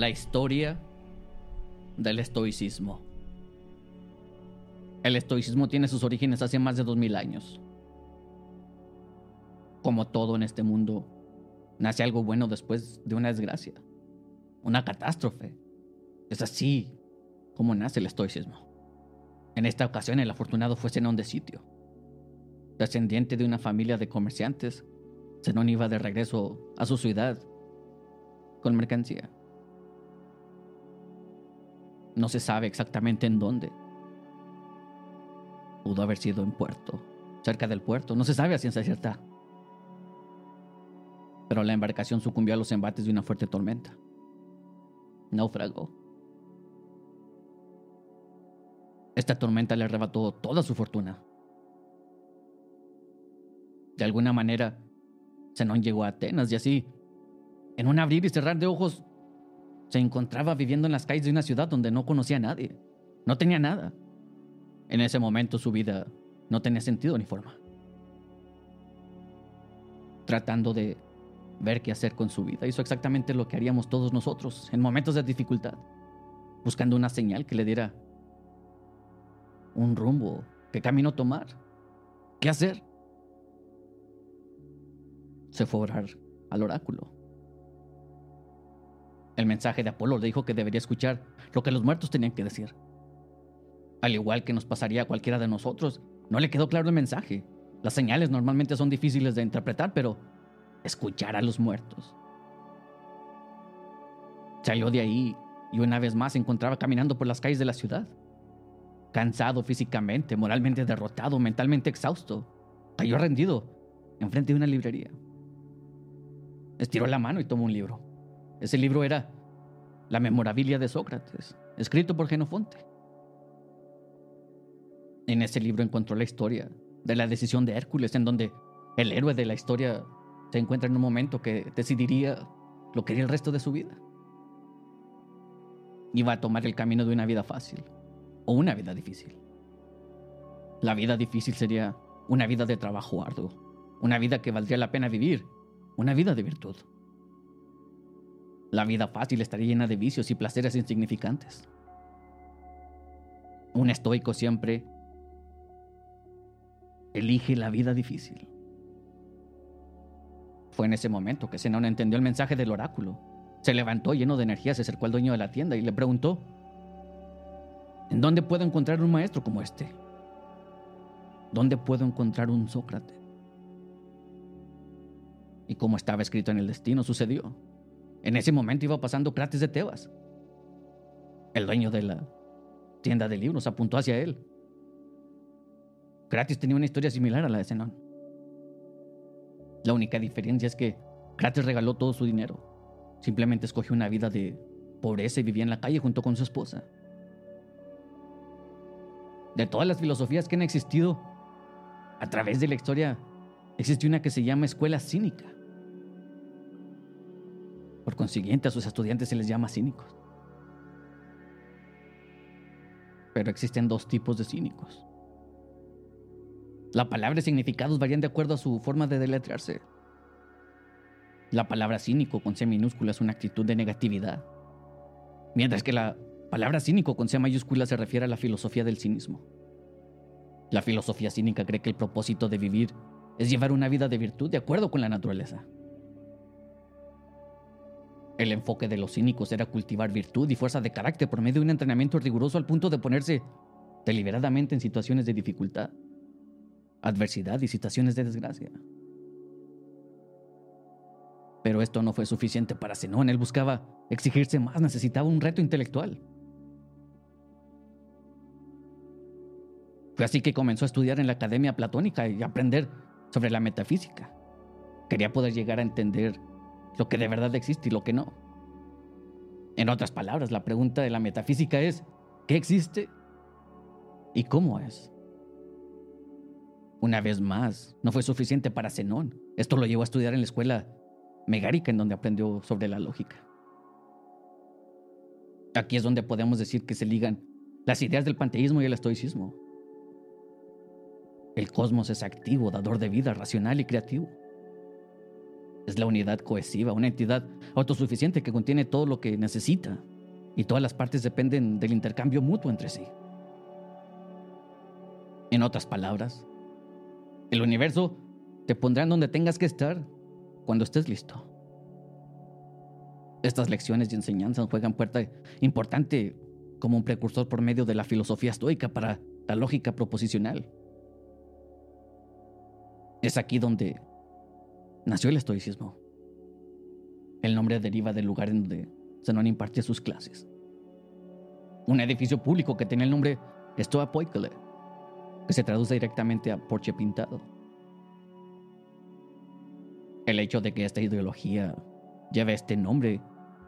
La historia del estoicismo. El estoicismo tiene sus orígenes hace más de 2000 años. Como todo en este mundo, nace algo bueno después de una desgracia, una catástrofe. Es así como nace el estoicismo. En esta ocasión el afortunado fue Zenón de Sitio. Descendiente de una familia de comerciantes, Zenón iba de regreso a su ciudad con mercancía. No se sabe exactamente en dónde. Pudo haber sido en puerto, cerca del puerto, no se sabe a ciencia cierta. Pero la embarcación sucumbió a los embates de una fuerte tormenta. Naufragó. Esta tormenta le arrebató toda su fortuna. De alguna manera, Zenón llegó a Atenas y así, en un abrir y cerrar de ojos, se encontraba viviendo en las calles de una ciudad donde no conocía a nadie. No tenía nada. En ese momento su vida no tenía sentido ni forma. Tratando de ver qué hacer con su vida, hizo exactamente lo que haríamos todos nosotros en momentos de dificultad, buscando una señal que le diera un rumbo, qué camino tomar, qué hacer. Se fue a orar al oráculo. El mensaje de Apolo le dijo que debería escuchar lo que los muertos tenían que decir. Al igual que nos pasaría a cualquiera de nosotros, no le quedó claro el mensaje. Las señales normalmente son difíciles de interpretar, pero escuchar a los muertos. Salió de ahí y una vez más se encontraba caminando por las calles de la ciudad. Cansado físicamente, moralmente derrotado, mentalmente exhausto, cayó rendido enfrente de una librería. Estiró la mano y tomó un libro. Ese libro era La Memorabilia de Sócrates, escrito por Genofonte. En ese libro encontró la historia de la decisión de Hércules, en donde el héroe de la historia se encuentra en un momento que decidiría lo que haría el resto de su vida. Iba a tomar el camino de una vida fácil o una vida difícil. La vida difícil sería una vida de trabajo arduo, una vida que valdría la pena vivir, una vida de virtud. La vida fácil estaría llena de vicios y placeres insignificantes. Un estoico siempre elige la vida difícil. Fue en ese momento que Zenón entendió el mensaje del oráculo. Se levantó lleno de energía, se acercó al dueño de la tienda y le preguntó, ¿en dónde puedo encontrar un maestro como este? ¿Dónde puedo encontrar un Sócrates? Y como estaba escrito en el destino, sucedió. En ese momento iba pasando Crates de Tebas. El dueño de la tienda de libros apuntó hacia él. Crates tenía una historia similar a la de Zenón. La única diferencia es que Crates regaló todo su dinero. Simplemente escogió una vida de pobreza y vivía en la calle junto con su esposa. De todas las filosofías que han existido, a través de la historia, existe una que se llama escuela cínica. Consiguiente, a sus estudiantes se les llama cínicos. Pero existen dos tipos de cínicos. La palabra y significados varían de acuerdo a su forma de deletrearse. La palabra cínico con C minúscula es una actitud de negatividad, mientras que la palabra cínico con C mayúscula se refiere a la filosofía del cinismo. La filosofía cínica cree que el propósito de vivir es llevar una vida de virtud de acuerdo con la naturaleza. El enfoque de los cínicos era cultivar virtud y fuerza de carácter por medio de un entrenamiento riguroso al punto de ponerse deliberadamente en situaciones de dificultad adversidad y situaciones de desgracia. Pero esto no fue suficiente para Zenón, él buscaba exigirse más, necesitaba un reto intelectual. Fue así que comenzó a estudiar en la Academia Platónica y aprender sobre la metafísica. Quería poder llegar a entender lo que de verdad existe y lo que no. En otras palabras, la pregunta de la metafísica es, ¿qué existe y cómo es? Una vez más, no fue suficiente para Zenón. Esto lo llevó a estudiar en la escuela megárica en donde aprendió sobre la lógica. Aquí es donde podemos decir que se ligan las ideas del panteísmo y el estoicismo. El cosmos es activo, dador de vida, racional y creativo. Es la unidad cohesiva, una entidad autosuficiente que contiene todo lo que necesita y todas las partes dependen del intercambio mutuo entre sí. En otras palabras, el universo te pondrá en donde tengas que estar cuando estés listo. Estas lecciones y enseñanzas juegan puerta importante como un precursor por medio de la filosofía estoica para la lógica proposicional. Es aquí donde nació el estoicismo. El nombre deriva del lugar en donde Zenón impartía sus clases. Un edificio público que tenía el nombre Stoa Poikile, que se traduce directamente a porche pintado. El hecho de que esta ideología lleve este nombre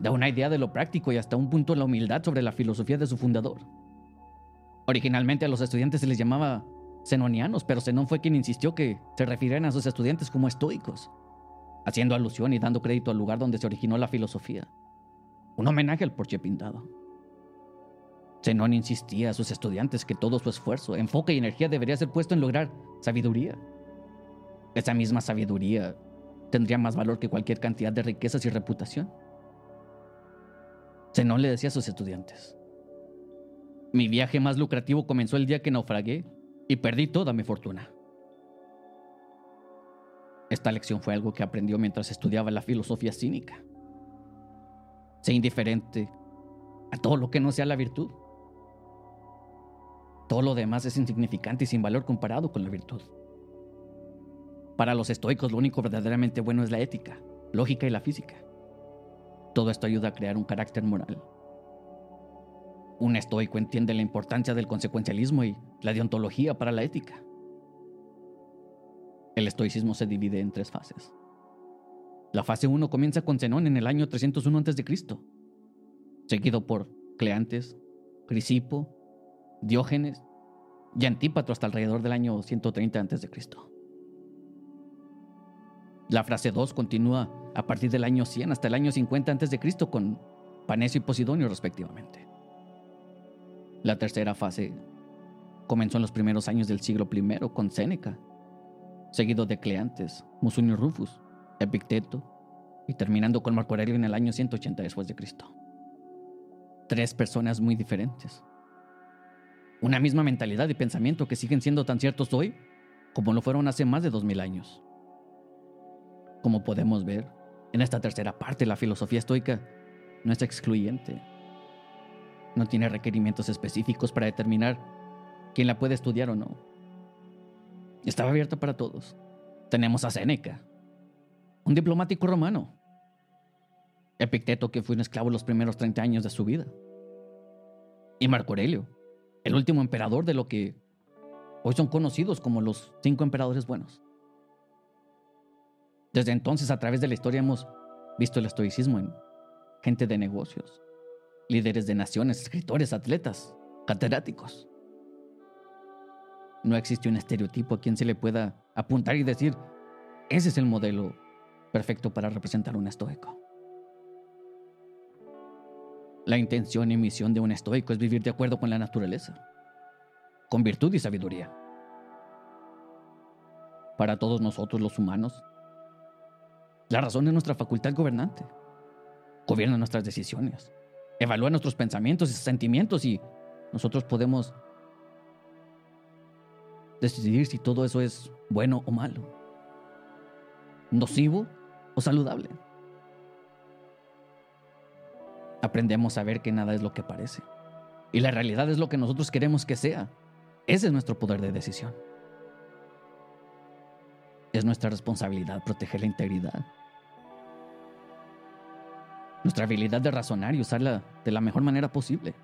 da una idea de lo práctico y hasta un punto la humildad sobre la filosofía de su fundador. Originalmente a los estudiantes se les llamaba zenonianos, pero Zenón fue quien insistió que se refirieran a sus estudiantes como estoicos, haciendo alusión y dando crédito al lugar donde se originó la filosofía. Un homenaje al porche pintado. Zenón insistía a sus estudiantes que todo su esfuerzo, enfoque y energía debería ser puesto en lograr sabiduría. Esa misma sabiduría tendría más valor que cualquier cantidad de riquezas y reputación. Zenón le decía a sus estudiantes, mi viaje más lucrativo comenzó el día que naufragué y perdí toda mi fortuna. Esta lección fue algo que aprendió mientras estudiaba la filosofía cínica. Sé indiferente a todo lo que no sea la virtud. Todo lo demás es insignificante y sin valor comparado con la virtud. Para los estoicos lo único verdaderamente bueno es la ética, lógica y la física. Todo esto ayuda a crear un carácter moral. Un estoico entiende la importancia del consecuencialismo y la deontología para la ética. El estoicismo se divide en tres fases. La fase 1 comienza con Zenón en el año 301 a.C., seguido por Cleantes, Crisipo, Diógenes y Antípatro hasta alrededor del año 130 a.C. La fase 2 continúa a partir del año 100 hasta el año 50 a.C. con Panesio y Posidonio respectivamente. La tercera fase comenzó en los primeros años del siglo I con Séneca, seguido de Cleantes, Musunio Rufus, Epicteto y terminando con Marco Aurelio en el año 180 después de Cristo. Tres personas muy diferentes. Una misma mentalidad y pensamiento que siguen siendo tan ciertos hoy como lo fueron hace más de 2000 años. Como podemos ver, en esta tercera parte la filosofía estoica no es excluyente. No tiene requerimientos específicos para determinar quién la puede estudiar o no. Estaba abierta para todos. Tenemos a Séneca, un diplomático romano. Epicteto, que fue un esclavo los primeros 30 años de su vida. Y Marco Aurelio, el último emperador de lo que hoy son conocidos como los cinco emperadores buenos. Desde entonces, a través de la historia, hemos visto el estoicismo en gente de negocios, líderes de naciones, escritores, atletas, catedráticos. No existe un estereotipo a quien se le pueda apuntar y decir, ese es el modelo perfecto para representar un estoico. La intención y misión de un estoico es vivir de acuerdo con la naturaleza, con virtud y sabiduría. Para todos nosotros los humanos, la razón es nuestra facultad gobernante. Gobierna nuestras decisiones, evalúa nuestros pensamientos y sentimientos y nosotros podemos decidir si todo eso es bueno o malo, nocivo o saludable. Aprendemos a ver que nada es lo que parece y la realidad es lo que nosotros queremos que sea. Ese es nuestro poder de decisión. Es nuestra responsabilidad proteger la integridad nuestra habilidad de razonar y usarla de la mejor manera posible.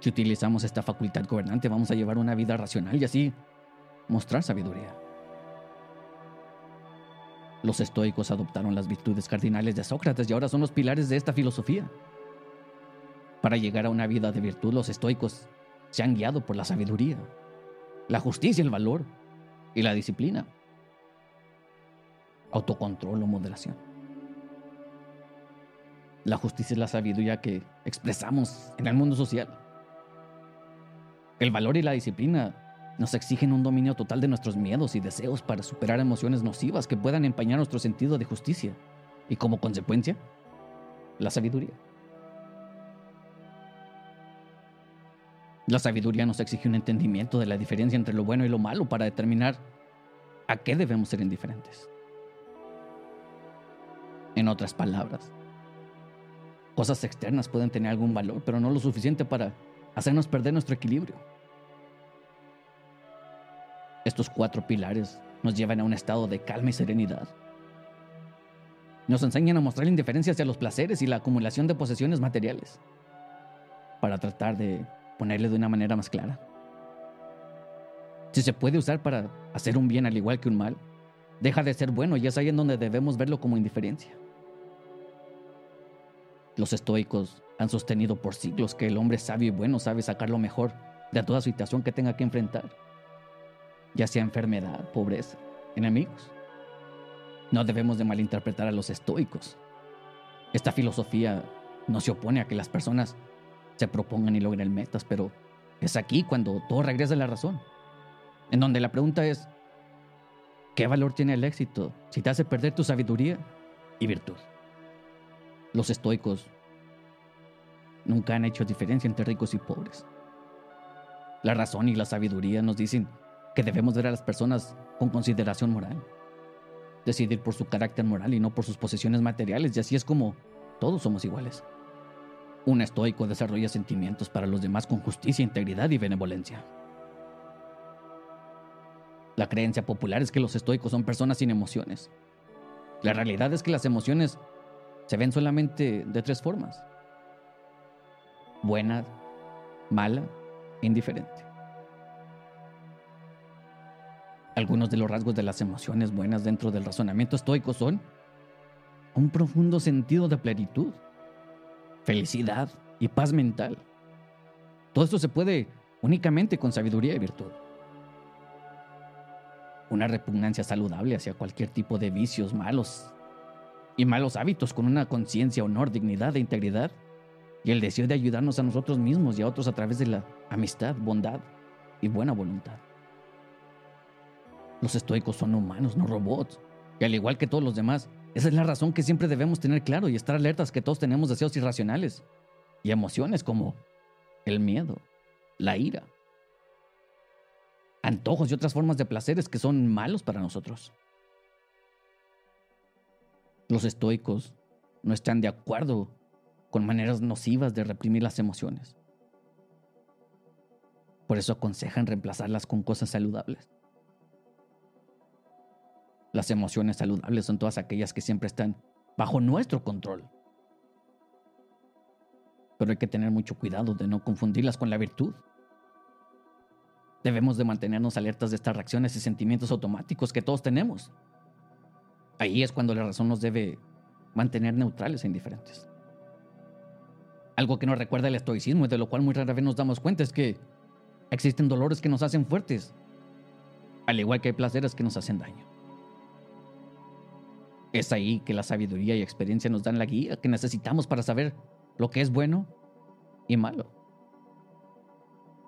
Si utilizamos esta facultad gobernante, vamos a llevar una vida racional y así mostrar sabiduría. Los estoicos adoptaron las virtudes cardinales de Sócrates y ahora son los pilares de esta filosofía. Para llegar a una vida de virtud, los estoicos se han guiado por la sabiduría, la justicia, el valor y la disciplina, autocontrol o moderación. La justicia es la sabiduría que expresamos en el mundo social. El valor y la disciplina nos exigen un dominio total de nuestros miedos y deseos para superar emociones nocivas que puedan empañar nuestro sentido de justicia y como consecuencia, la sabiduría. La sabiduría nos exige un entendimiento de la diferencia entre lo bueno y lo malo para determinar a qué debemos ser indiferentes. En otras palabras, cosas externas pueden tener algún valor, pero no lo suficiente para hacernos perder nuestro equilibrio. Estos cuatro pilares nos llevan a un estado de calma y serenidad. Nos enseñan a mostrar indiferencia hacia los placeres y la acumulación de posesiones materiales, para tratar de ponerle de una manera más clara. Si se puede usar para hacer un bien al igual que un mal, deja de ser bueno y es ahí en donde debemos verlo como indiferencia. Los estoicos han sostenido por siglos que el hombre sabio y bueno sabe sacar lo mejor de toda situación que tenga que enfrentar, ya sea enfermedad, pobreza, enemigos. No debemos de malinterpretar a los estoicos. Esta filosofía no se opone a que las personas se propongan y logren metas, pero es aquí cuando todo regresa a la razón. En donde la pregunta es, ¿qué valor tiene el éxito si te hace perder tu sabiduría y virtud? Los estoicos nunca han hecho diferencia entre ricos y pobres. La razón y la sabiduría nos dicen que debemos ver a las personas con consideración moral, decidir por su carácter moral y no por sus posesiones materiales, y así es como todos somos iguales. Un estoico desarrolla sentimientos para los demás con justicia, integridad y benevolencia. La creencia popular es que los estoicos son personas sin emociones. La realidad es que las emociones se ven solamente de tres formas. Buena, mala indiferente. Algunos de los rasgos de las emociones buenas dentro del razonamiento estoico son un profundo sentido de plenitud, felicidad y paz mental. Todo esto se puede únicamente con sabiduría y virtud. Una repugnancia saludable hacia cualquier tipo de vicios malos y malos hábitos con una conciencia, honor, dignidad e integridad y el deseo de ayudarnos a nosotros mismos y a otros a través de la amistad, bondad y buena voluntad. Los estoicos son humanos, no robots, y al igual que todos los demás, esa es la razón que siempre debemos tener claro y estar alertas que todos tenemos deseos irracionales y emociones como el miedo, la ira, antojos y otras formas de placeres que son malos para nosotros. Los estoicos no están de acuerdo con maneras nocivas de reprimir las emociones. Por eso aconsejan reemplazarlas con cosas saludables. Las emociones saludables son todas aquellas que siempre están bajo nuestro control. Pero hay que tener mucho cuidado de no confundirlas con la virtud. Debemos de mantenernos alertas de estas reacciones y sentimientos automáticos que todos tenemos. Ahí es cuando la razón nos debe mantener neutrales e indiferentes. Algo que nos recuerda el estoicismo y de lo cual muy rara vez nos damos cuenta es que existen dolores que nos hacen fuertes, al igual que hay placeres que nos hacen daño. Es ahí que la sabiduría y experiencia nos dan la guía que necesitamos para saber lo que es bueno y malo.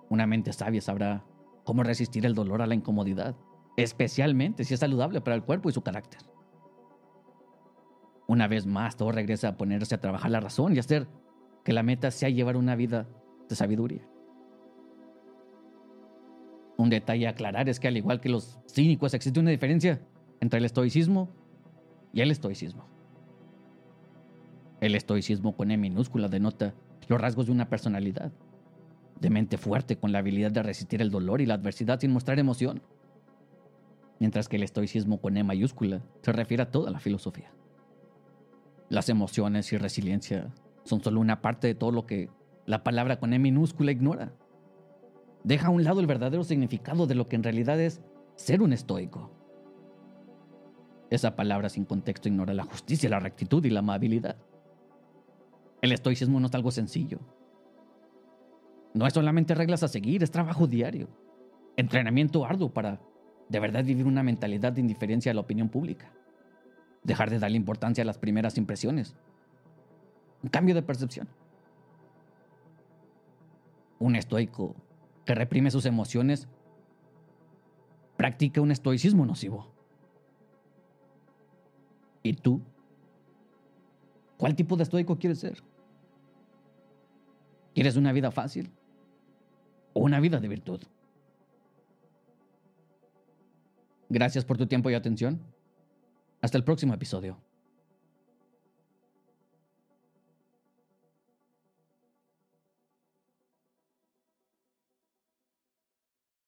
Una mente sabia sabrá cómo resistir el dolor a la incomodidad, especialmente si es saludable para el cuerpo y su carácter. Una vez más, todo regresa a ponerse a trabajar la razón y hacer que la meta sea llevar una vida de sabiduría. Un detalle a aclarar es que al igual que los cínicos existe una diferencia entre el estoicismo y el estoicismo. El estoicismo con E minúscula denota los rasgos de una personalidad, de mente fuerte con la habilidad de resistir el dolor y la adversidad sin mostrar emoción, mientras que el estoicismo con E mayúscula se refiere a toda la filosofía. Las emociones y resiliencia son solo una parte de todo lo que la palabra con E minúscula ignora. Deja a un lado el verdadero significado de lo que en realidad es ser un estoico. Esa palabra sin contexto ignora la justicia, la rectitud y la amabilidad. El estoicismo no es algo sencillo. No es solamente reglas a seguir, es trabajo diario. Entrenamiento arduo para de verdad vivir una mentalidad de indiferencia a la opinión pública. Dejar de darle importancia a las primeras impresiones. Un cambio de percepción. Un estoico que reprime sus emociones practica un estoicismo nocivo. ¿Y tú? ¿Cuál tipo de estoico quieres ser? ¿Quieres una vida fácil? ¿O una vida de virtud? Gracias por tu tiempo y atención. Hasta el próximo episodio.